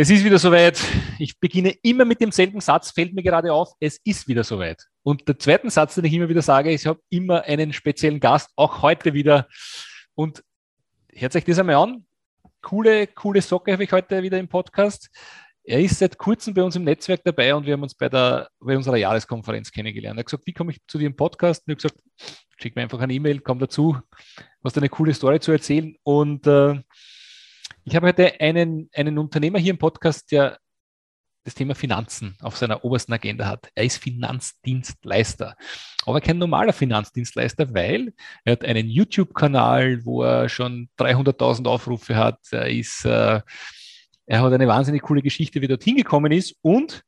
Es ist wieder soweit. Ich beginne immer mit demselben Satz, fällt mir gerade auf, es ist wieder soweit. Und der zweite Satz, den ich immer wieder sage, ich habe immer einen speziellen Gast, auch heute wieder. Und hört euch das einmal an. Coole, coole Socke habe ich heute wieder im Podcast. Er ist seit kurzem bei uns im Netzwerk dabei und wir haben uns bei, der, bei unserer Jahreskonferenz kennengelernt. Er hat gesagt, wie komme ich zu dir im Podcast? Und ich habe gesagt, schick mir einfach eine E-Mail, komm dazu, hast eine coole Story zu erzählen. Und äh, ich habe heute einen, einen Unternehmer hier im Podcast, der das Thema Finanzen auf seiner obersten Agenda hat. Er ist Finanzdienstleister, aber kein normaler Finanzdienstleister, weil er hat einen YouTube-Kanal, wo er schon 300.000 Aufrufe hat. Er ist, äh, er hat eine wahnsinnig coole Geschichte, wie er dorthin gekommen ist und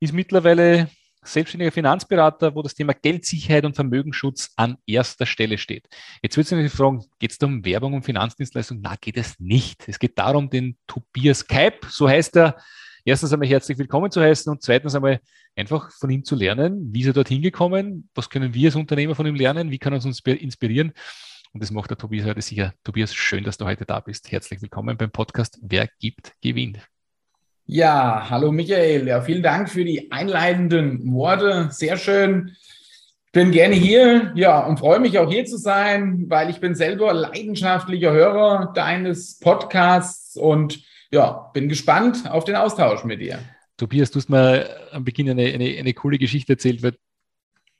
ist mittlerweile selbstständiger Finanzberater, wo das Thema Geldsicherheit und Vermögensschutz an erster Stelle steht. Jetzt wird sich fragen, geht es da um Werbung und Finanzdienstleistung? Na, geht es nicht. Es geht darum, den Tobias Keip, so heißt er, erstens einmal herzlich willkommen zu heißen und zweitens einmal einfach von ihm zu lernen, wie ist er dorthin gekommen, was können wir als Unternehmer von ihm lernen, wie kann er uns inspirieren. Und das macht der Tobias heute sicher. Tobias, schön, dass du heute da bist. Herzlich willkommen beim Podcast Wer gibt, gewinnt. Ja, hallo Michael. Ja, vielen Dank für die einleitenden Worte. Sehr schön. Ich bin gerne hier, ja, und freue mich auch hier zu sein, weil ich bin selber leidenschaftlicher Hörer deines Podcasts und ja, bin gespannt auf den Austausch mit dir. Tobias, du hast mir am Beginn eine, eine, eine coole Geschichte erzählt, weil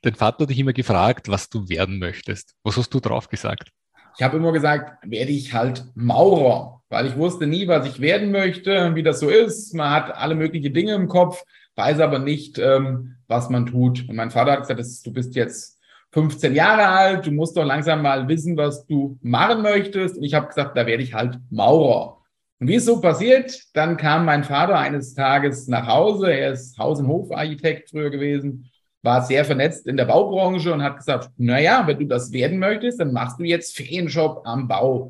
dein Vater hat dich immer gefragt, was du werden möchtest. Was hast du drauf gesagt? Ich habe immer gesagt, werde ich halt Maurer, weil ich wusste nie, was ich werden möchte, wie das so ist. Man hat alle möglichen Dinge im Kopf, weiß aber nicht, ähm, was man tut. Und mein Vater hat gesagt, das, du bist jetzt 15 Jahre alt, du musst doch langsam mal wissen, was du machen möchtest. Und ich habe gesagt, da werde ich halt Maurer. Und wie es so passiert, dann kam mein Vater eines Tages nach Hause. Er ist Haus- und Hofarchitekt früher gewesen war sehr vernetzt in der Baubranche und hat gesagt, naja, wenn du das werden möchtest, dann machst du jetzt Ferienjob am Bau.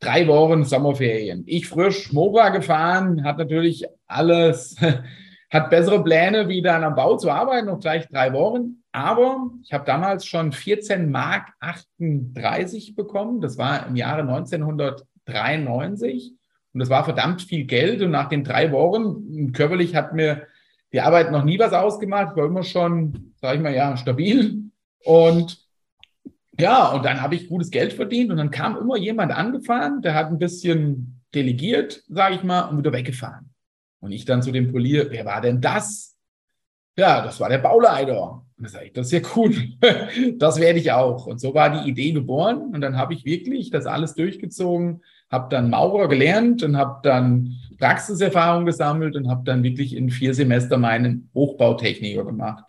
Drei Wochen Sommerferien. Ich frisch Mova gefahren, hat natürlich alles, hat bessere Pläne, wie dann am Bau zu arbeiten, noch gleich drei Wochen. Aber ich habe damals schon 14 Mark 38 bekommen. Das war im Jahre 1993. Und das war verdammt viel Geld. Und nach den drei Wochen, körperlich hat mir die Arbeit noch nie was ausgemacht, war immer schon, sage ich mal, ja, stabil. Und ja, und dann habe ich gutes Geld verdient und dann kam immer jemand angefahren, der hat ein bisschen delegiert, sage ich mal, und wieder weggefahren. Und ich dann zu dem Polier, wer war denn das? Ja, das war der Bauleiter. Und da sage ich, das ist ja cool. das werde ich auch. Und so war die Idee geboren. Und dann habe ich wirklich das alles durchgezogen, habe dann Maurer gelernt und habe dann Praxiserfahrung gesammelt und habe dann wirklich in vier Semester meinen Hochbautechniker gemacht.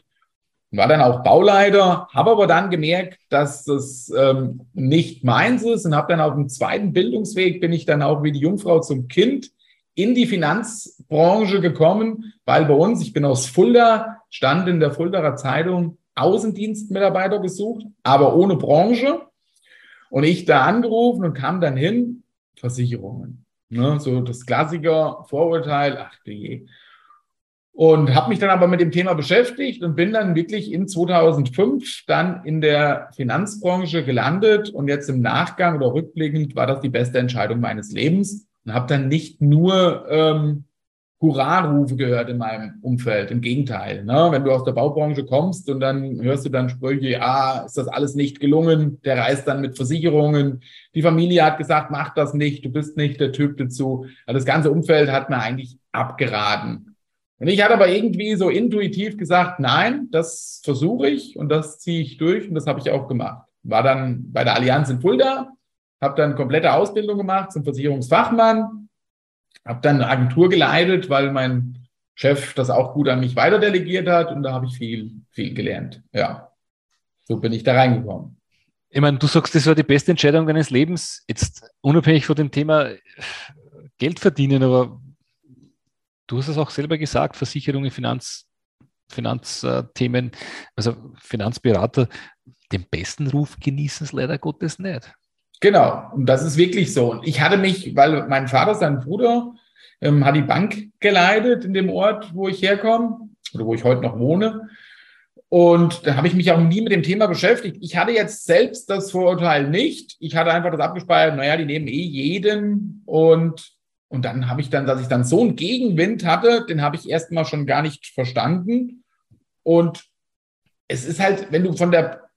War dann auch Bauleiter, habe aber dann gemerkt, dass das ähm, nicht meins ist und habe dann auf dem zweiten Bildungsweg bin ich dann auch wie die Jungfrau zum Kind in die Finanzbranche gekommen, weil bei uns, ich bin aus Fulda, stand in der Fuldaer Zeitung Außendienstmitarbeiter gesucht, aber ohne Branche. Und ich da angerufen und kam dann hin, Versicherungen. Ne? So das Klassiker Vorurteil, ach du je. Und habe mich dann aber mit dem Thema beschäftigt und bin dann wirklich in 2005 dann in der Finanzbranche gelandet. Und jetzt im Nachgang oder rückblickend war das die beste Entscheidung meines Lebens und habe dann nicht nur ähm, Hurra-Rufe gehört in meinem Umfeld. Im Gegenteil. Ne? Wenn du aus der Baubranche kommst und dann hörst du dann Sprüche, ah, ist das alles nicht gelungen, der reist dann mit Versicherungen. Die Familie hat gesagt, mach das nicht, du bist nicht der Typ dazu. Also das ganze Umfeld hat mir eigentlich abgeraten. Und ich hatte aber irgendwie so intuitiv gesagt, nein, das versuche ich und das ziehe ich durch und das habe ich auch gemacht. War dann bei der Allianz in Fulda, habe dann komplette Ausbildung gemacht zum Versicherungsfachmann, habe dann eine Agentur geleitet, weil mein Chef das auch gut an mich weiterdelegiert hat und da habe ich viel, viel gelernt. Ja, so bin ich da reingekommen. Ich meine, du sagst, das war die beste Entscheidung deines Lebens, jetzt unabhängig von dem Thema Geld verdienen, aber du hast es auch selber gesagt, Versicherungen, Finanz, Finanzthemen, also Finanzberater, den besten Ruf genießen es leider Gottes nicht. Genau, und das ist wirklich so. Und ich hatte mich, weil mein Vater, sein Bruder, ähm, hat die Bank geleitet in dem Ort, wo ich herkomme oder wo ich heute noch wohne. Und da habe ich mich auch nie mit dem Thema beschäftigt. Ich hatte jetzt selbst das Vorurteil nicht. Ich hatte einfach das abgespeichert, naja, die nehmen eh jeden. Und, und dann habe ich dann, dass ich dann so einen Gegenwind hatte, den habe ich erstmal schon gar nicht verstanden. Und es ist halt, wenn du von der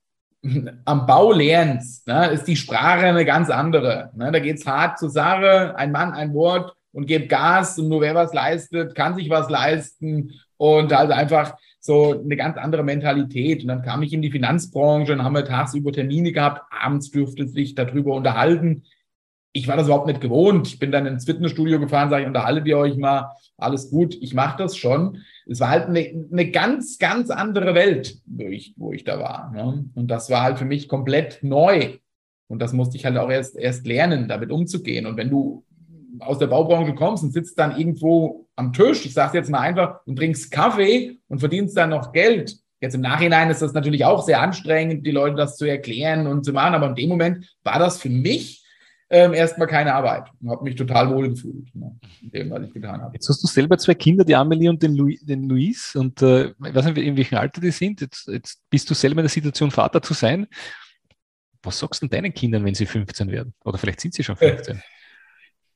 am Bau lernst, ne, ist die Sprache eine ganz andere. Ne? Da geht es hart zur Sache, ein Mann, ein Wort und gibt Gas und nur wer was leistet, kann sich was leisten und also einfach so eine ganz andere Mentalität. Und dann kam ich in die Finanzbranche und haben wir tagsüber Termine gehabt, abends dürfte sich darüber unterhalten. Ich war das überhaupt nicht gewohnt. Ich bin dann ins Fitnessstudio gefahren, sage ich, unterhaltet ihr euch mal, alles gut, ich mache das schon. Es war halt eine, eine ganz, ganz andere Welt, wo ich, wo ich da war. Ne? Und das war halt für mich komplett neu. Und das musste ich halt auch erst, erst lernen, damit umzugehen. Und wenn du aus der Baubranche kommst und sitzt dann irgendwo am Tisch, ich sage es jetzt mal einfach, und trinkst Kaffee und verdienst dann noch Geld. Jetzt im Nachhinein ist das natürlich auch sehr anstrengend, die Leute das zu erklären und zu machen, aber in dem Moment war das für mich ähm, erstmal keine Arbeit und habe mich total wohl gefühlt ne, in dem, was ich getan habe. Jetzt hast du selber zwei Kinder, die Amelie und den, Louis, den Luis und äh, ich weiß nicht, in welchem Alter die sind. Jetzt, jetzt bist du selber in der Situation, Vater zu sein. Was sagst du deinen Kindern, wenn sie 15 werden? Oder vielleicht sind sie schon 15?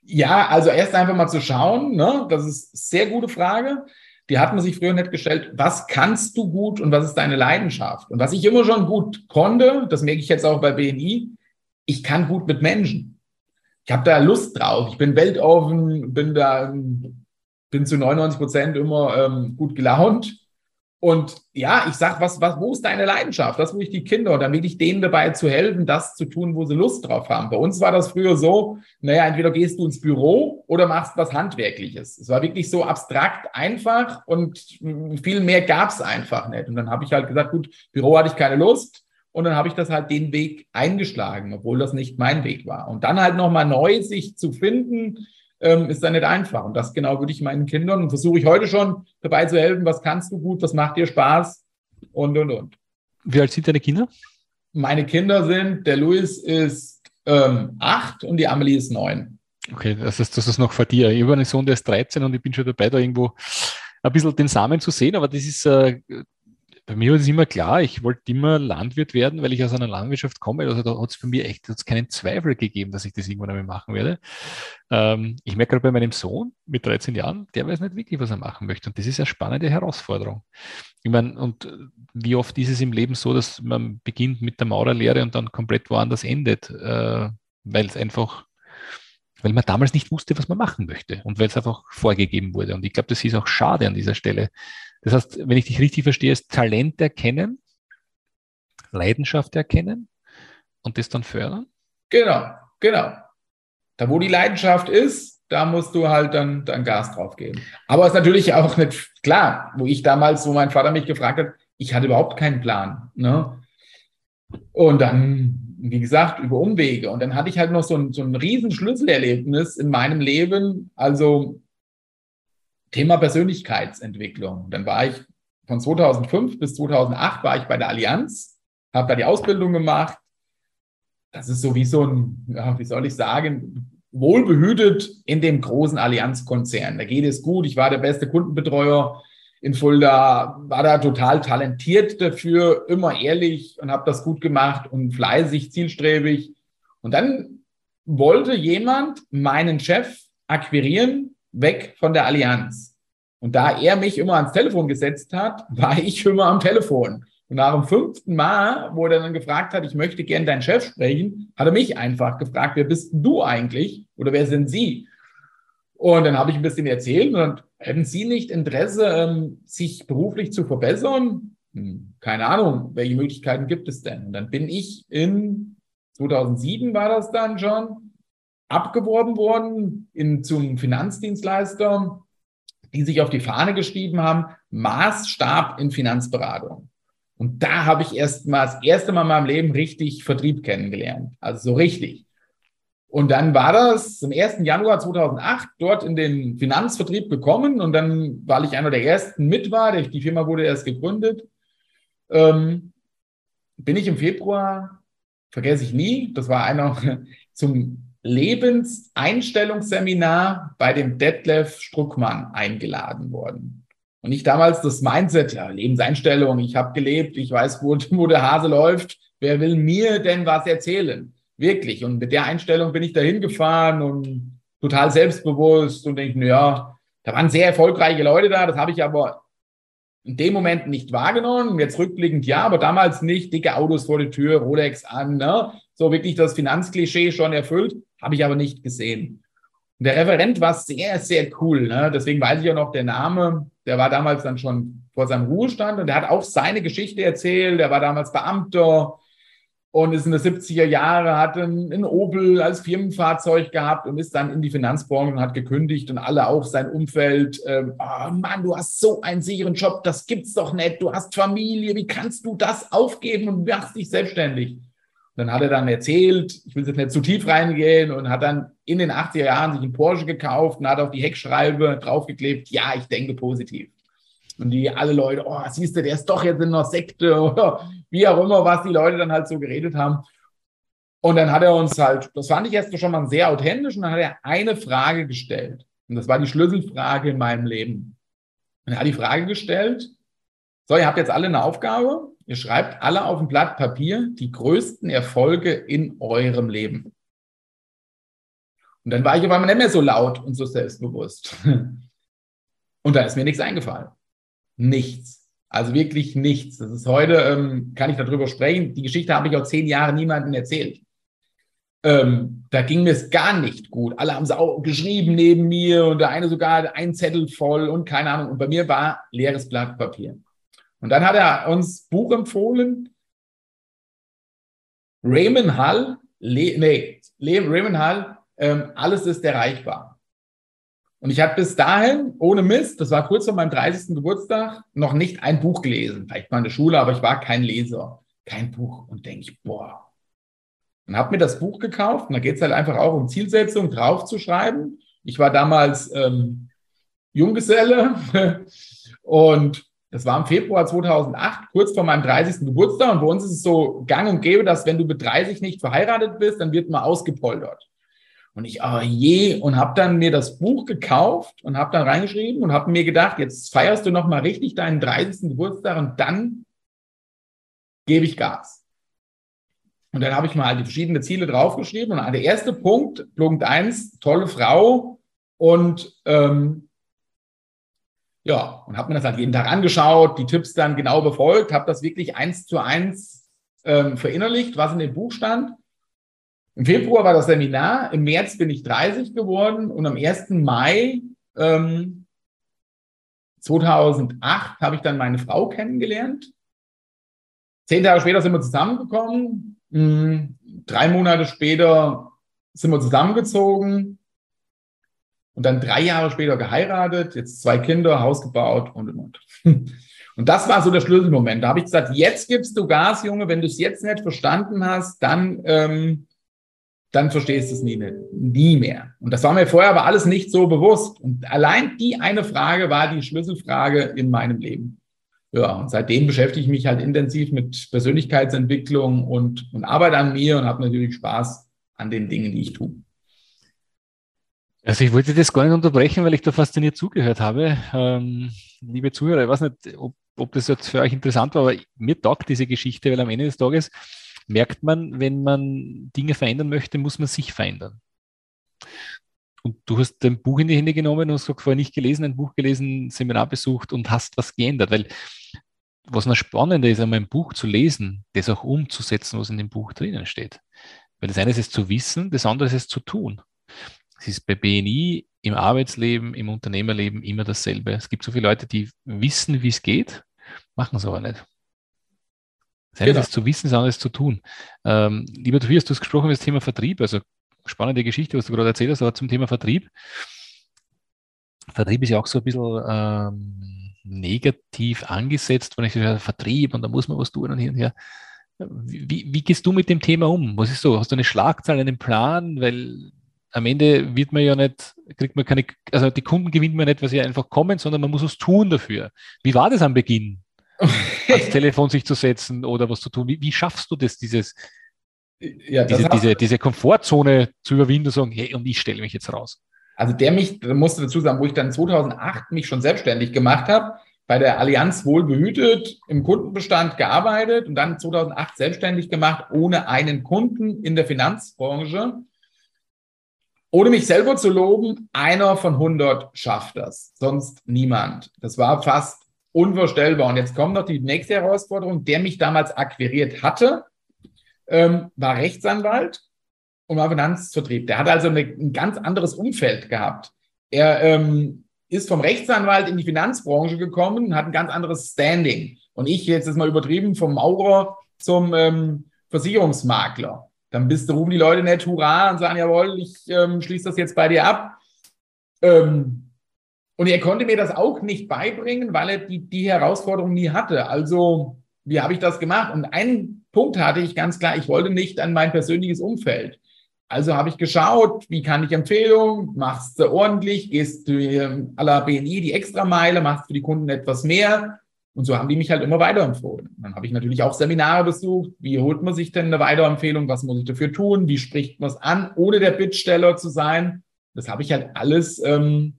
Ja, also erst einfach mal zu schauen, ne? das ist eine sehr gute Frage. Die hat man sich früher nicht gestellt. Was kannst du gut und was ist deine Leidenschaft? Und was ich immer schon gut konnte, das merke ich jetzt auch bei BNI, ich kann gut mit Menschen. Ich habe da Lust drauf. Ich bin weltoffen, bin da, bin zu 99 Prozent immer ähm, gut gelaunt und ja, ich sag, was, was, wo ist deine Leidenschaft? Das will ich die Kinder will ich denen dabei zu helfen, das zu tun, wo sie Lust drauf haben. Bei uns war das früher so, naja, entweder gehst du ins Büro oder machst was Handwerkliches. Es war wirklich so abstrakt einfach und viel mehr gab's einfach nicht. Und dann habe ich halt gesagt, gut, Büro hatte ich keine Lust. Und dann habe ich das halt den Weg eingeschlagen, obwohl das nicht mein Weg war. Und dann halt nochmal neu sich zu finden, ähm, ist dann nicht einfach. Und das genau würde ich meinen Kindern und versuche ich heute schon dabei zu helfen, was kannst du gut, was macht dir Spaß und, und, und. Wie alt sind deine Kinder? Meine Kinder sind, der Luis ist ähm, acht und die Amelie ist neun. Okay, das ist, das ist noch vor dir. Ich habe einen Sohn, der ist 13 und ich bin schon dabei, da irgendwo ein bisschen den Samen zu sehen, aber das ist äh, bei mir war es immer klar, ich wollte immer Landwirt werden, weil ich aus einer Landwirtschaft komme. Also da hat es bei mir echt keinen Zweifel gegeben, dass ich das irgendwann einmal machen werde. Ähm, ich merke gerade bei meinem Sohn mit 13 Jahren, der weiß nicht wirklich, was er machen möchte. Und das ist eine spannende Herausforderung. Ich meine, und wie oft ist es im Leben so, dass man beginnt mit der Maurerlehre und dann komplett woanders endet, äh, weil es einfach weil man damals nicht wusste, was man machen möchte und weil es einfach vorgegeben wurde. Und ich glaube, das ist auch schade an dieser Stelle, das heißt, wenn ich dich richtig verstehe, ist Talent erkennen, Leidenschaft erkennen und das dann fördern? Genau, genau. Da, wo die Leidenschaft ist, da musst du halt dann, dann Gas drauf geben. Aber es ist natürlich auch nicht klar, wo ich damals, wo mein Vater mich gefragt hat, ich hatte überhaupt keinen Plan. Ne? Und dann, wie gesagt, über Umwege. Und dann hatte ich halt noch so ein, so ein riesen Schlüsselerlebnis in meinem Leben. Also Thema Persönlichkeitsentwicklung. Dann war ich von 2005 bis 2008 war ich bei der Allianz, habe da die Ausbildung gemacht. Das ist so wie so ein, ja, wie soll ich sagen, wohlbehütet in dem großen Allianzkonzern. Da geht es gut. Ich war der beste Kundenbetreuer in Fulda, war da total talentiert dafür, immer ehrlich und habe das gut gemacht und fleißig, zielstrebig. Und dann wollte jemand meinen Chef akquirieren weg von der Allianz. Und da er mich immer ans Telefon gesetzt hat, war ich immer am Telefon. Und nach dem fünften Mal, wo er dann gefragt hat, ich möchte gern deinen Chef sprechen, hat er mich einfach gefragt, wer bist du eigentlich oder wer sind Sie? Und dann habe ich ein bisschen erzählt und hätten Sie nicht Interesse, ähm, sich beruflich zu verbessern? Hm, keine Ahnung, welche Möglichkeiten gibt es denn? Und dann bin ich in 2007 war das dann schon, abgeworben worden in, zum Finanzdienstleister, die sich auf die Fahne geschrieben haben, Maßstab in Finanzberatung. Und da habe ich erst mal das erste Mal in meinem Leben richtig Vertrieb kennengelernt. Also so richtig. Und dann war das am 1. Januar 2008 dort in den Finanzvertrieb gekommen und dann, weil ich einer der ersten mit war, die Firma wurde erst gegründet, ähm, bin ich im Februar, vergesse ich nie, das war einer zum Lebenseinstellungsseminar bei dem Detlef Struckmann eingeladen worden. Und ich damals das Mindset, ja, Lebenseinstellung, ich habe gelebt, ich weiß, wo, wo der Hase läuft, wer will mir denn was erzählen? Wirklich. Und mit der Einstellung bin ich da hingefahren und total selbstbewusst und denke, ja, da waren sehr erfolgreiche Leute da, das habe ich aber in dem Moment nicht wahrgenommen. Jetzt rückblickend ja, aber damals nicht. Dicke Autos vor der Tür, Rolex an, ne? so wirklich das Finanzklischee schon erfüllt, habe ich aber nicht gesehen. Und der Referent war sehr, sehr cool. Ne? Deswegen weiß ich ja noch der Name. Der war damals dann schon vor seinem Ruhestand und der hat auch seine Geschichte erzählt. Der war damals Beamter und ist in den 70er Jahren, hat ein, Opel als Firmenfahrzeug gehabt und ist dann in die Finanzbranche und hat gekündigt und alle auch sein Umfeld, ähm, oh Mann, du hast so einen sicheren Job, das gibt's doch nicht, du hast Familie, wie kannst du das aufgeben und machst dich selbstständig? Und dann hat er dann erzählt, ich will jetzt nicht zu tief reingehen und hat dann in den 80er Jahren sich einen Porsche gekauft und hat auf die Heckschreibe draufgeklebt, ja, ich denke positiv. Und die alle Leute, oh, siehst du, der ist doch jetzt in einer Sekte oder wie auch immer, was die Leute dann halt so geredet haben. Und dann hat er uns halt, das fand ich erst schon mal sehr authentisch, und dann hat er eine Frage gestellt. Und das war die Schlüsselfrage in meinem Leben. Und er hat die Frage gestellt, so, ihr habt jetzt alle eine Aufgabe, ihr schreibt alle auf ein Blatt Papier die größten Erfolge in eurem Leben. Und dann war ich auf einmal nicht mehr so laut und so selbstbewusst. Und da ist mir nichts eingefallen. Nichts. Also wirklich nichts. Das ist heute, ähm, kann ich darüber sprechen. Die Geschichte habe ich auch zehn Jahre niemandem erzählt. Ähm, da ging mir es gar nicht gut. Alle haben es auch geschrieben neben mir und der eine sogar ein Zettel voll und keine Ahnung. Und bei mir war leeres Blatt Papier. Und dann hat er uns Buch empfohlen. Raymond Hall, Le nee, Raymond Hall, ähm, alles ist erreichbar. Und ich habe bis dahin, ohne Mist, das war kurz vor meinem 30. Geburtstag, noch nicht ein Buch gelesen. Vielleicht mal in der Schule, aber ich war kein Leser. Kein Buch. Und denke ich, boah. Und habe mir das Buch gekauft. Und da geht es halt einfach auch um Zielsetzung draufzuschreiben. Ich war damals ähm, Junggeselle. und das war im Februar 2008, kurz vor meinem 30. Geburtstag. Und bei uns ist es so gang und gäbe, dass wenn du mit 30 nicht verheiratet bist, dann wird man ausgepoltert. Und ich, oh je, und habe dann mir das Buch gekauft und habe dann reingeschrieben und habe mir gedacht, jetzt feierst du nochmal richtig deinen 30. Geburtstag und dann gebe ich Gas. Und dann habe ich mal die verschiedenen Ziele draufgeschrieben. Und der erste Punkt, Punkt eins, tolle Frau. Und ähm, ja, und habe mir das halt jeden Tag angeschaut, die Tipps dann genau befolgt, habe das wirklich eins zu eins ähm, verinnerlicht, was in dem Buch stand. Im Februar war das Seminar, im März bin ich 30 geworden und am 1. Mai ähm, 2008 habe ich dann meine Frau kennengelernt. Zehn Tage später sind wir zusammengekommen. Hm, drei Monate später sind wir zusammengezogen und dann drei Jahre später geheiratet, jetzt zwei Kinder, Haus gebaut und und und. Und das war so der Schlüsselmoment. Da habe ich gesagt, jetzt gibst du Gas, Junge, wenn du es jetzt nicht verstanden hast, dann ähm, dann verstehst du es nie, nie mehr. Und das war mir vorher aber alles nicht so bewusst. Und allein die eine Frage war die Schlüsselfrage in meinem Leben. Ja, und seitdem beschäftige ich mich halt intensiv mit Persönlichkeitsentwicklung und, und arbeite an mir und habe natürlich Spaß an den Dingen, die ich tue. Also ich wollte das gar nicht unterbrechen, weil ich da fasziniert zugehört habe. Ähm, liebe Zuhörer, ich weiß nicht, ob, ob das jetzt für euch interessant war, aber mir taugt diese Geschichte, weil am Ende des Tages merkt man, wenn man Dinge verändern möchte, muss man sich verändern. Und du hast dein Buch in die Hände genommen und hast vorher nicht gelesen, ein Buch gelesen, Seminar besucht und hast was geändert. Weil was noch spannender ist, einmal ein Buch zu lesen, das auch umzusetzen, was in dem Buch drinnen steht. Weil das eine ist es zu wissen, das andere ist es zu tun. Es ist bei BNI, im Arbeitsleben, im Unternehmerleben immer dasselbe. Es gibt so viele Leute, die wissen, wie es geht, machen es aber nicht. Das eine genau. ist zu wissen, das andere ist zu tun. Ähm, lieber Tobias, du hast gesprochen über das Thema Vertrieb, also spannende Geschichte, was du gerade erzählt hast, aber zum Thema Vertrieb. Vertrieb ist ja auch so ein bisschen ähm, negativ angesetzt, wenn ich sage, Vertrieb und da muss man was tun und hin und her. Wie, wie gehst du mit dem Thema um? Was ist so? Hast du eine Schlagzahl, einen Plan? Weil am Ende wird man ja nicht, kriegt man keine, also die Kunden gewinnt man nicht, weil sie einfach kommen, sondern man muss was tun dafür. Wie war das am Beginn? ans Telefon sich zu setzen oder was zu tun? Wie, wie schaffst du das, dieses, ja, das diese, diese, diese Komfortzone zu überwinden und sagen, hey, und ich stelle mich jetzt raus? Also der mich, da musste dazu sagen, wo ich dann 2008 mich schon selbstständig gemacht habe, bei der Allianz wohlbehütet im Kundenbestand gearbeitet und dann 2008 selbstständig gemacht, ohne einen Kunden in der Finanzbranche. Ohne mich selber zu loben, einer von 100 schafft das, sonst niemand. Das war fast unvorstellbar. Und jetzt kommt noch die nächste Herausforderung. Der mich damals akquiriert hatte, ähm, war Rechtsanwalt und war Finanzvertrieb. Der hat also eine, ein ganz anderes Umfeld gehabt. Er ähm, ist vom Rechtsanwalt in die Finanzbranche gekommen, hat ein ganz anderes Standing. Und ich jetzt ist mal übertrieben vom Maurer zum ähm, Versicherungsmakler. Dann bist rufen die Leute nicht Hurra und sagen, jawohl, ich ähm, schließe das jetzt bei dir ab. Ähm, und er konnte mir das auch nicht beibringen, weil er die, die Herausforderung nie hatte. Also, wie habe ich das gemacht? Und einen Punkt hatte ich ganz klar, ich wollte nicht an mein persönliches Umfeld. Also habe ich geschaut, wie kann ich Empfehlungen, machst du ordentlich, gehst du ähm, à la BNI die Extrameile, machst für die Kunden etwas mehr und so haben die mich halt immer weiterempfohlen. Dann habe ich natürlich auch Seminare besucht. Wie holt man sich denn eine Weiterempfehlung? Was muss ich dafür tun? Wie spricht man es an, ohne der Bittsteller zu sein? Das habe ich halt alles ähm,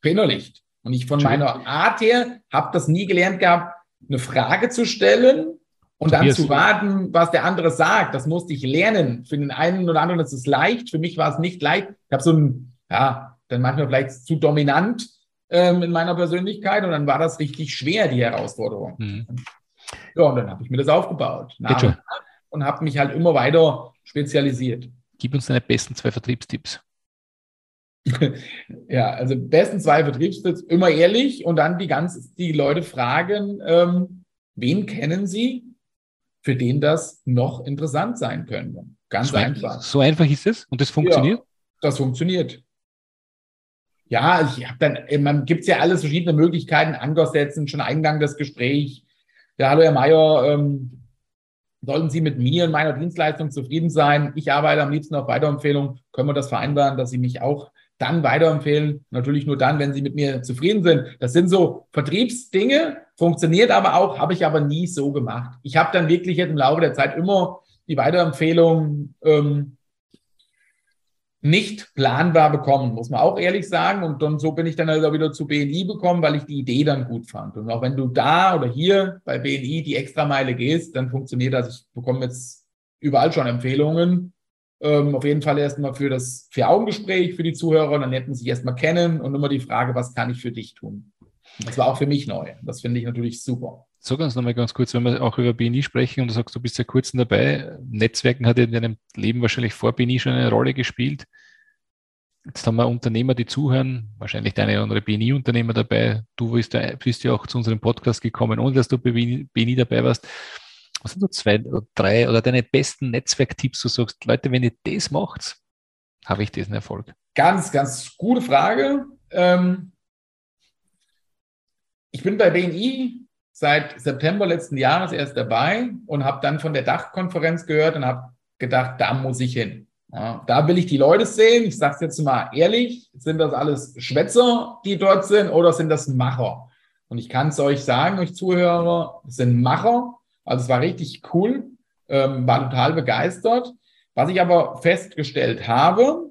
verinnerlicht. Und ich von meiner Art her habe das nie gelernt gehabt, eine Frage zu stellen und dann zu warten, was der andere sagt. Das musste ich lernen. Für den einen oder anderen ist es leicht. Für mich war es nicht leicht. Ich habe so ein, ja, dann manchmal vielleicht zu dominant ähm, in meiner Persönlichkeit und dann war das richtig schwer, die Herausforderung. Mhm. Ja, und dann habe ich mir das aufgebaut. Nach und, und habe mich halt immer weiter spezialisiert. Gib uns deine besten zwei Vertriebstipps. ja, also besten zwei Vertriebstipps, immer ehrlich und dann die ganz, die Leute fragen, ähm, wen kennen sie, für den das noch interessant sein könnte. Ganz so einfach. So einfach ist es und das funktioniert? Ja, das funktioniert. Ja, ich habe dann, äh, man gibt ja alles verschiedene Möglichkeiten, Ankersetzen, schon Eingang des Gesprächs. Ja, hallo Herr Mayer, ähm, sollten Sie mit mir und meiner Dienstleistung zufrieden sein? Ich arbeite am liebsten auf Weiterempfehlung. Können wir das vereinbaren, dass Sie mich auch dann weiterempfehlen? Natürlich nur dann, wenn Sie mit mir zufrieden sind. Das sind so Vertriebsdinge, funktioniert aber auch, habe ich aber nie so gemacht. Ich habe dann wirklich jetzt im Laufe der Zeit immer die Weiterempfehlung ähm, nicht planbar bekommen, muss man auch ehrlich sagen. Und dann so bin ich dann also wieder zu BNI gekommen, weil ich die Idee dann gut fand. Und auch wenn du da oder hier bei BNI die Extrameile gehst, dann funktioniert das. Ich bekomme jetzt überall schon Empfehlungen. Ähm, auf jeden Fall erstmal für das Vier-Augen-Gespräch für die Zuhörer. Dann hätten sie sich erstmal kennen und immer die Frage, was kann ich für dich tun? Das war auch für mich neu. Das finde ich natürlich super. Sag uns nochmal ganz kurz, wenn wir auch über BNI sprechen und du sagst, du bist ja kurz dabei. Netzwerken hat in deinem Leben wahrscheinlich vor BNI schon eine Rolle gespielt. Jetzt haben wir Unternehmer, die zuhören, wahrscheinlich deine oder andere BNI-Unternehmer dabei. Du bist, ja, bist ja auch zu unserem Podcast gekommen, ohne dass du bei BNI dabei warst. Was sind so zwei oder drei oder deine besten Netzwerktipps? Du sagst, Leute, wenn ihr das macht, habe ich diesen Erfolg. Ganz, ganz gute Frage. Ähm, ich bin bei BNI seit September letzten Jahres erst dabei und habe dann von der Dachkonferenz gehört und habe gedacht, da muss ich hin. Ja, da will ich die Leute sehen. Ich sage es jetzt mal ehrlich, sind das alles Schwätzer, die dort sind, oder sind das Macher? Und ich kann es euch sagen, euch Zuhörer, es sind Macher. Also es war richtig cool, ähm, war total begeistert. Was ich aber festgestellt habe,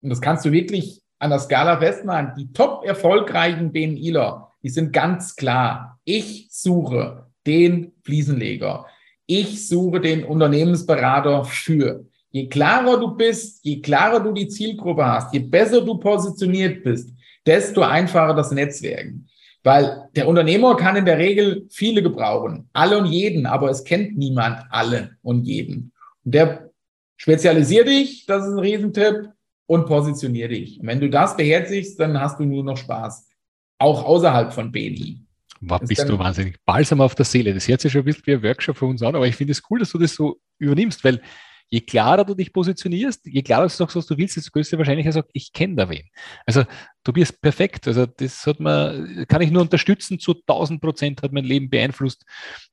und das kannst du wirklich an der Skala festmachen, die top erfolgreichen BNIler, die sind ganz klar. Ich suche den Fliesenleger. Ich suche den Unternehmensberater für. Je klarer du bist, je klarer du die Zielgruppe hast, je besser du positioniert bist, desto einfacher das Netzwerken. Weil der Unternehmer kann in der Regel viele gebrauchen, alle und jeden, aber es kennt niemand alle und jeden. Und der spezialisiert dich, das ist ein Riesentipp, und positioniert dich. Und wenn du das beherzigst, dann hast du nur noch Spaß auch außerhalb von BNI. Wow, bist du wahnsinnig. Balsam auf der Seele. Das hört sich schon ein bisschen wie ein Workshop für uns an, aber ich finde es cool, dass du das so übernimmst, weil je klarer du dich positionierst, je klarer du sagst, was du willst, desto größer Wahrscheinlichkeit sagt, ich kenne da wen. Also du bist perfekt. Also das hat man, kann ich nur unterstützen, zu 1000 Prozent hat mein Leben beeinflusst.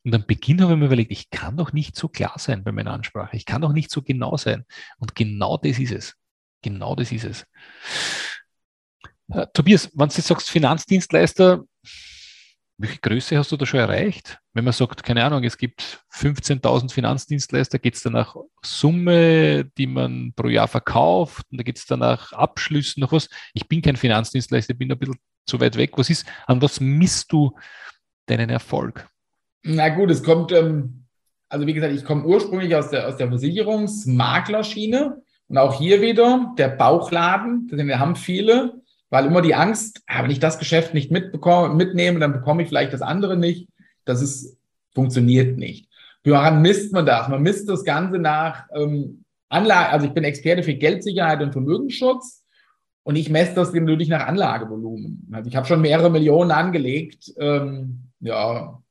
Und am Beginn habe ich mir überlegt, ich kann doch nicht so klar sein bei meiner Ansprache. Ich kann doch nicht so genau sein. Und genau das ist es. Genau das ist es. Uh, Tobias, wenn du jetzt sagst, Finanzdienstleister, welche Größe hast du da schon erreicht? Wenn man sagt, keine Ahnung, es gibt 15.000 Finanzdienstleister, geht es dann nach Summe, die man pro Jahr verkauft, und da geht es dann nach Abschlüssen, nach was? Ich bin kein Finanzdienstleister, bin ein bisschen zu weit weg. Was ist, an was misst du deinen Erfolg? Na gut, es kommt, ähm, also wie gesagt, ich komme ursprünglich aus der, aus der Versicherungsmaklerschiene und auch hier wieder der Bauchladen, den haben viele weil immer die Angst, ah, wenn ich das Geschäft nicht mitbekomme, mitnehme, dann bekomme ich vielleicht das andere nicht. Das ist, funktioniert nicht. Woran misst man das? Man misst das Ganze nach ähm, Anlage, also ich bin Experte für Geldsicherheit und Vermögensschutz und ich messe das natürlich nach Anlagevolumen. Also ich habe schon mehrere Millionen angelegt. Ähm, ja,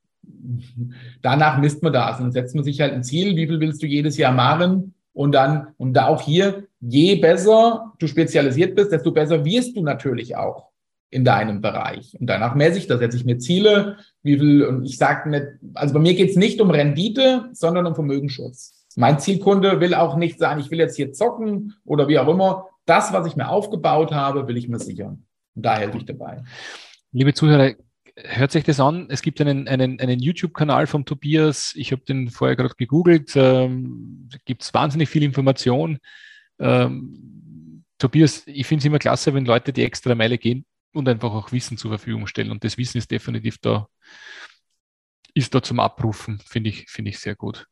danach misst man das und dann setzt man sich halt ein Ziel, wie viel willst du jedes Jahr machen und dann, und da auch hier, je besser du spezialisiert bist, desto besser wirst du natürlich auch in deinem Bereich. Und danach messe ich das, setze ich mir Ziele, wie viel, und ich sage nicht, also bei mir geht es nicht um Rendite, sondern um Vermögensschutz. Mein Zielkunde will auch nicht sagen, ich will jetzt hier zocken oder wie auch immer. Das, was ich mir aufgebaut habe, will ich mir sichern. Und da helfe ich dabei. Liebe Zuhörer, hört sich das an. Es gibt einen, einen, einen YouTube-Kanal von Tobias. Ich habe den vorher gerade gegoogelt. Ähm, gibt es wahnsinnig viel Information. Ähm, Tobias, ich finde es immer klasse, wenn Leute die extra Meile gehen und einfach auch Wissen zur Verfügung stellen. Und das Wissen ist definitiv da, ist da zum Abrufen, finde ich, finde ich sehr gut.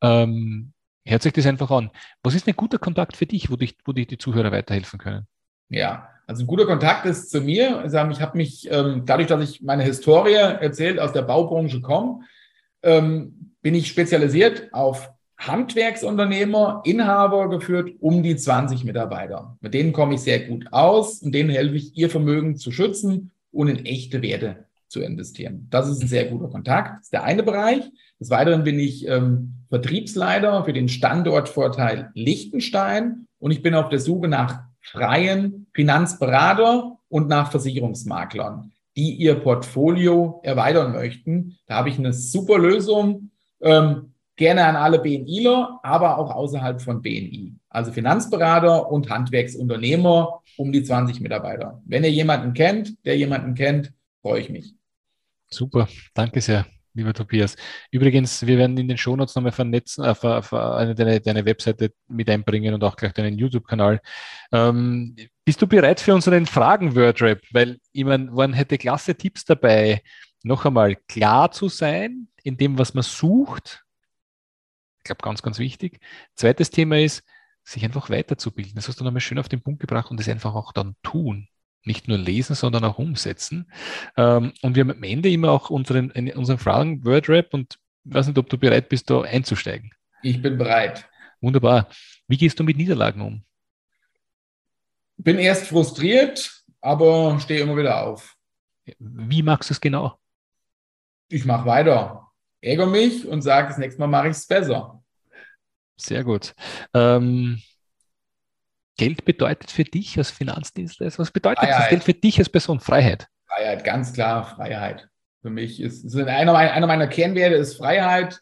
Ähm, hört sich das einfach an. Was ist ein guter Kontakt für dich, wo dich, wo dich die Zuhörer weiterhelfen können? Ja, also ein guter Kontakt ist zu mir. Ich habe mich, ähm, dadurch, dass ich meine Historie erzählt, aus der Baubranche komme, ähm, bin ich spezialisiert auf Handwerksunternehmer, Inhaber geführt, um die 20 Mitarbeiter. Mit denen komme ich sehr gut aus und denen helfe ich, ihr Vermögen zu schützen und in echte Werte zu investieren. Das ist ein sehr guter Kontakt. Das ist der eine Bereich. Des Weiteren bin ich ähm, Vertriebsleiter für den Standortvorteil Liechtenstein und ich bin auf der Suche nach freien Finanzberater und nach Versicherungsmaklern, die ihr Portfolio erweitern möchten. Da habe ich eine super Lösung. Ähm, gerne an alle BNIler, aber auch außerhalb von BNI. Also Finanzberater und Handwerksunternehmer um die 20 Mitarbeiter. Wenn ihr jemanden kennt, der jemanden kennt, freue ich mich. Super, danke sehr lieber Tobias. Übrigens, wir werden in den Shownotes nochmal vernetzen, äh, ver, ver, eine, deine, deine Webseite mit einbringen und auch gleich deinen YouTube-Kanal. Ähm, bist du bereit für unseren Fragen-Wordrap? Weil ich meine, man hätte klasse Tipps dabei, noch einmal klar zu sein in dem, was man sucht. Ich glaube, ganz, ganz wichtig. Zweites Thema ist, sich einfach weiterzubilden. Das hast du nochmal schön auf den Punkt gebracht und das einfach auch dann tun nicht nur lesen, sondern auch umsetzen. Ähm, und wir haben am Ende immer auch unseren, unseren Fragen Wordrap und ich weiß nicht, ob du bereit bist, da einzusteigen. Ich bin bereit. Wunderbar. Wie gehst du mit Niederlagen um? Bin erst frustriert, aber stehe immer wieder auf. Wie magst du es genau? Ich mache weiter. Ärgere mich und sage, das nächste Mal mache ich es besser. Sehr gut. Ähm, Geld bedeutet für dich als Finanzdienstleister? Was bedeutet Freiheit. das Geld für dich als Person? Freiheit. Freiheit, ganz klar Freiheit. Für mich ist, ist einer, einer meiner Kernwerte ist Freiheit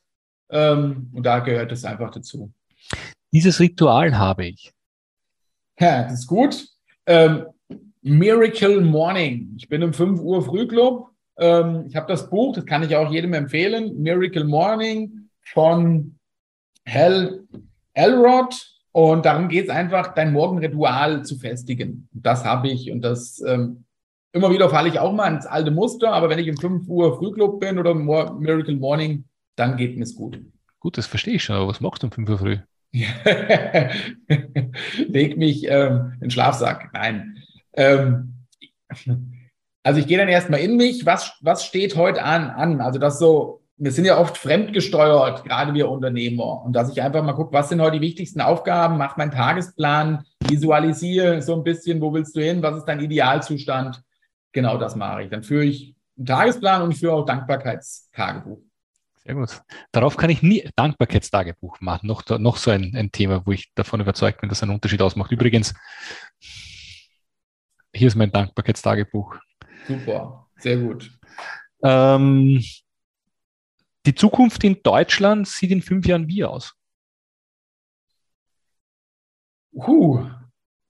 ähm, und da gehört es einfach dazu. Dieses Ritual habe ich. Ja, das ist gut. Ähm, Miracle Morning. Ich bin im 5 Uhr Frühclub. Ähm, ich habe das Buch, das kann ich auch jedem empfehlen. Miracle Morning von Hal Elrod. Und darum geht es einfach, dein Morgenritual zu festigen. Das habe ich und das ähm, immer wieder falle ich auch mal ins alte Muster, aber wenn ich um 5 Uhr Frühclub bin oder Miracle Morning, dann geht mir es gut. Gut, das verstehe ich schon, aber was machst du um 5 Uhr früh? Leg mich ähm, in den Schlafsack. Nein. Ähm, also ich gehe dann erstmal in mich, was, was steht heute an, an? Also das so wir sind ja oft fremdgesteuert, gerade wir Unternehmer. Und dass ich einfach mal gucke, was sind heute die wichtigsten Aufgaben, mach meinen Tagesplan, visualisiere so ein bisschen, wo willst du hin, was ist dein Idealzustand. Genau das mache ich. Dann führe ich einen Tagesplan und ich führe auch Dankbarkeitstagebuch. Sehr gut. Darauf kann ich nie Dankbarkeitstagebuch machen. Noch, noch so ein, ein Thema, wo ich davon überzeugt bin, dass ein Unterschied ausmacht. Übrigens, hier ist mein Dankbarkeitstagebuch. Super, sehr gut. Ähm, die Zukunft in Deutschland sieht in fünf Jahren wie aus? Uh,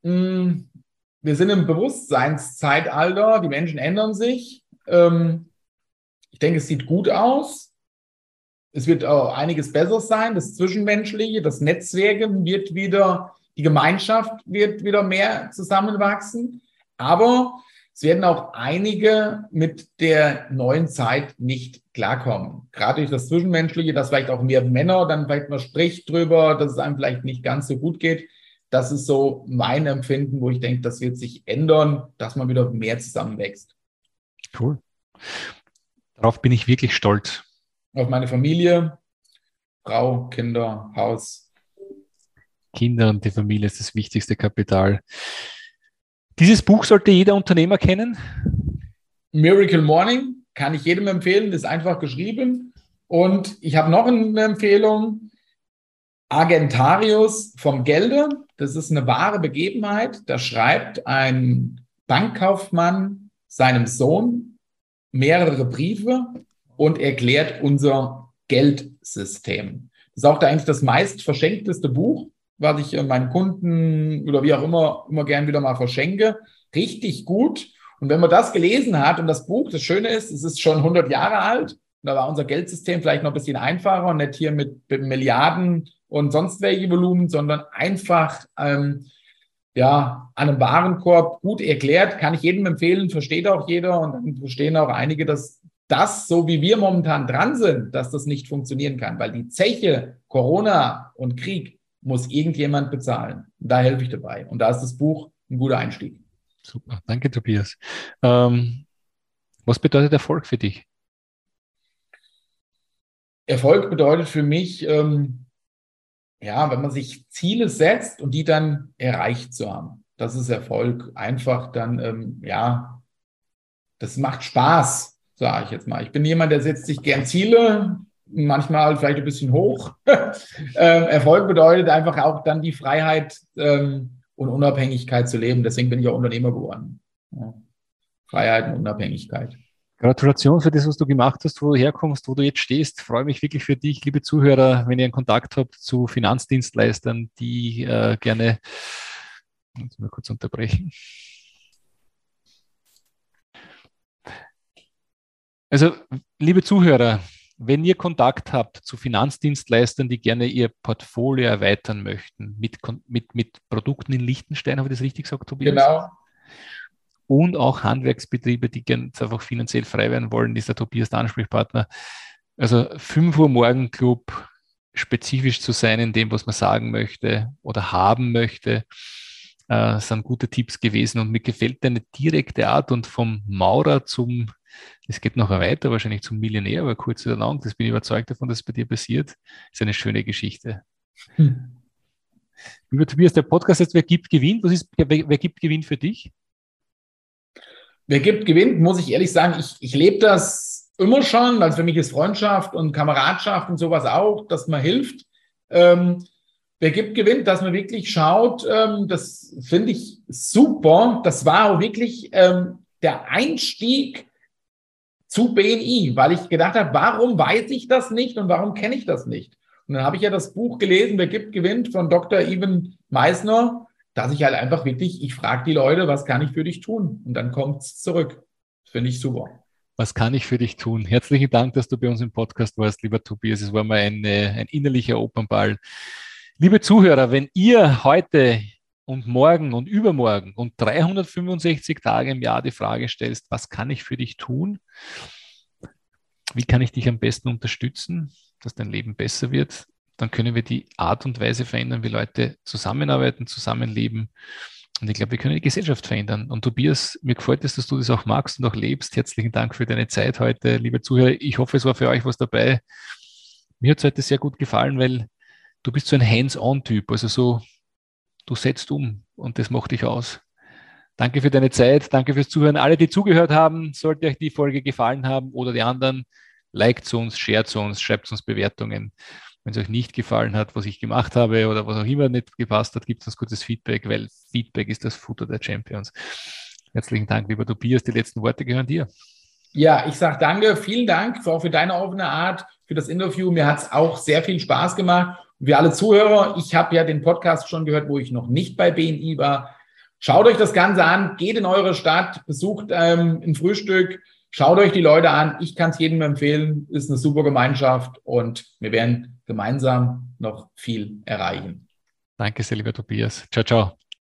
wir sind im Bewusstseinszeitalter, die Menschen ändern sich. Ähm, ich denke, es sieht gut aus. Es wird auch einiges besser sein. Das Zwischenmenschliche, das Netzwerken wird wieder, die Gemeinschaft wird wieder mehr zusammenwachsen. Aber es werden auch einige mit der neuen Zeit nicht klarkommen. Gerade durch das Zwischenmenschliche, dass vielleicht auch mehr Männer dann vielleicht mal spricht drüber, dass es einem vielleicht nicht ganz so gut geht. Das ist so mein Empfinden, wo ich denke, das wird sich ändern, dass man wieder mehr zusammenwächst. Cool. Darauf bin ich wirklich stolz auf meine Familie, Frau, Kinder, Haus. Kinder und die Familie ist das wichtigste Kapital. Dieses Buch sollte jeder Unternehmer kennen. Miracle Morning kann ich jedem empfehlen, ist einfach geschrieben. Und ich habe noch eine Empfehlung. Agentarius vom Gelde. Das ist eine wahre Begebenheit. Da schreibt ein Bankkaufmann seinem Sohn mehrere Briefe und erklärt unser Geldsystem. Das ist auch eigentlich das meist verschenkteste Buch, was ich meinen Kunden oder wie auch immer immer gern wieder mal verschenke. Richtig gut. Und wenn man das gelesen hat und das Buch, das Schöne ist, es ist schon 100 Jahre alt. Da war unser Geldsystem vielleicht noch ein bisschen einfacher und nicht hier mit, mit Milliarden und sonst welche Volumen, sondern einfach ähm, ja, an einem Warenkorb gut erklärt, kann ich jedem empfehlen, versteht auch jeder und dann verstehen auch einige, dass das, so wie wir momentan dran sind, dass das nicht funktionieren kann, weil die Zeche Corona und Krieg muss irgendjemand bezahlen. Da helfe ich dabei. Und da ist das Buch ein guter Einstieg. Super, danke Tobias. Ähm, was bedeutet Erfolg für dich? Erfolg bedeutet für mich, ähm, ja, wenn man sich Ziele setzt und die dann erreicht zu haben. Das ist Erfolg. Einfach dann, ähm, ja, das macht Spaß, sage ich jetzt mal. Ich bin jemand, der setzt sich gern Ziele, manchmal vielleicht ein bisschen hoch. ähm, Erfolg bedeutet einfach auch dann die Freiheit ähm, und Unabhängigkeit zu leben. Deswegen bin ich auch Unternehmer geworden. Ja. Freiheit und Unabhängigkeit. Gratulation für das, was du gemacht hast, wo du herkommst, wo du jetzt stehst. Ich freue mich wirklich für dich, liebe Zuhörer, wenn ihr einen Kontakt habt zu Finanzdienstleistern, die äh, gerne, jetzt mal kurz unterbrechen. Also, liebe Zuhörer, wenn ihr Kontakt habt zu Finanzdienstleistern, die gerne ihr Portfolio erweitern möchten, mit, mit, mit Produkten in Liechtenstein, habe ich das richtig gesagt, Tobias? Genau. Und auch Handwerksbetriebe, die gerne einfach finanziell frei werden wollen, ist der Tobias der Ansprechpartner. Also 5 Uhr Morgen Club, spezifisch zu sein in dem, was man sagen möchte oder haben möchte, äh, sind gute Tipps gewesen. Und mir gefällt deine direkte Art und vom Maurer zum es geht noch weiter, wahrscheinlich zum Millionär, aber kurz oder lang, das bin ich überzeugt davon, dass es bei dir passiert, ist eine schöne Geschichte. Hm. Lieber Tobias, der Podcast jetzt, wer gibt, gewinnt. Was ist, wer, wer gibt, gewinnt für dich? Wer gibt, gewinnt, muss ich ehrlich sagen, ich, ich lebe das immer schon. Also für mich ist Freundschaft und Kameradschaft und sowas auch, dass man hilft. Ähm, wer gibt, gewinnt, dass man wirklich schaut, ähm, das finde ich super. Das war auch wirklich ähm, der Einstieg zu BNI, weil ich gedacht habe, warum weiß ich das nicht und warum kenne ich das nicht? Und dann habe ich ja das Buch gelesen, Wer gibt, gewinnt von Dr. Even Meissner, dass ich halt einfach wirklich, ich frage die Leute, was kann ich für dich tun? Und dann kommt es zurück. Finde ich super. Was kann ich für dich tun? Herzlichen Dank, dass du bei uns im Podcast warst, lieber Tobias. Es war mal eine, ein innerlicher Opernball. Liebe Zuhörer, wenn ihr heute und morgen und übermorgen und 365 Tage im Jahr die Frage stellst, was kann ich für dich tun? Wie kann ich dich am besten unterstützen, dass dein Leben besser wird? Dann können wir die Art und Weise verändern, wie Leute zusammenarbeiten, zusammenleben. Und ich glaube, wir können die Gesellschaft verändern. Und Tobias, mir gefällt es, dass du das auch magst und auch lebst. Herzlichen Dank für deine Zeit heute, liebe Zuhörer. Ich hoffe, es war für euch was dabei. Mir hat es heute sehr gut gefallen, weil du bist so ein Hands-on-Typ. Also so, du setzt um und das macht dich aus. Danke für deine Zeit, danke fürs Zuhören. Alle, die zugehört haben, sollte euch die Folge gefallen haben oder die anderen, liked zu uns, shared zu uns, schreibt uns Bewertungen. Wenn es euch nicht gefallen hat, was ich gemacht habe oder was auch immer nicht gepasst hat, gibt uns gutes Feedback, weil Feedback ist das Futter der Champions. Herzlichen Dank, lieber Tobias. Die letzten Worte gehören dir. Ja, ich sage danke, vielen Dank auch für deine offene Art, für das Interview. Mir hat es auch sehr viel Spaß gemacht. Wir alle Zuhörer, ich habe ja den Podcast schon gehört, wo ich noch nicht bei BNI war. Schaut euch das Ganze an, geht in eure Stadt, besucht ähm, ein Frühstück, schaut euch die Leute an. Ich kann es jedem empfehlen, ist eine super Gemeinschaft und wir werden gemeinsam noch viel erreichen. Danke sehr, lieber Tobias. Ciao, ciao.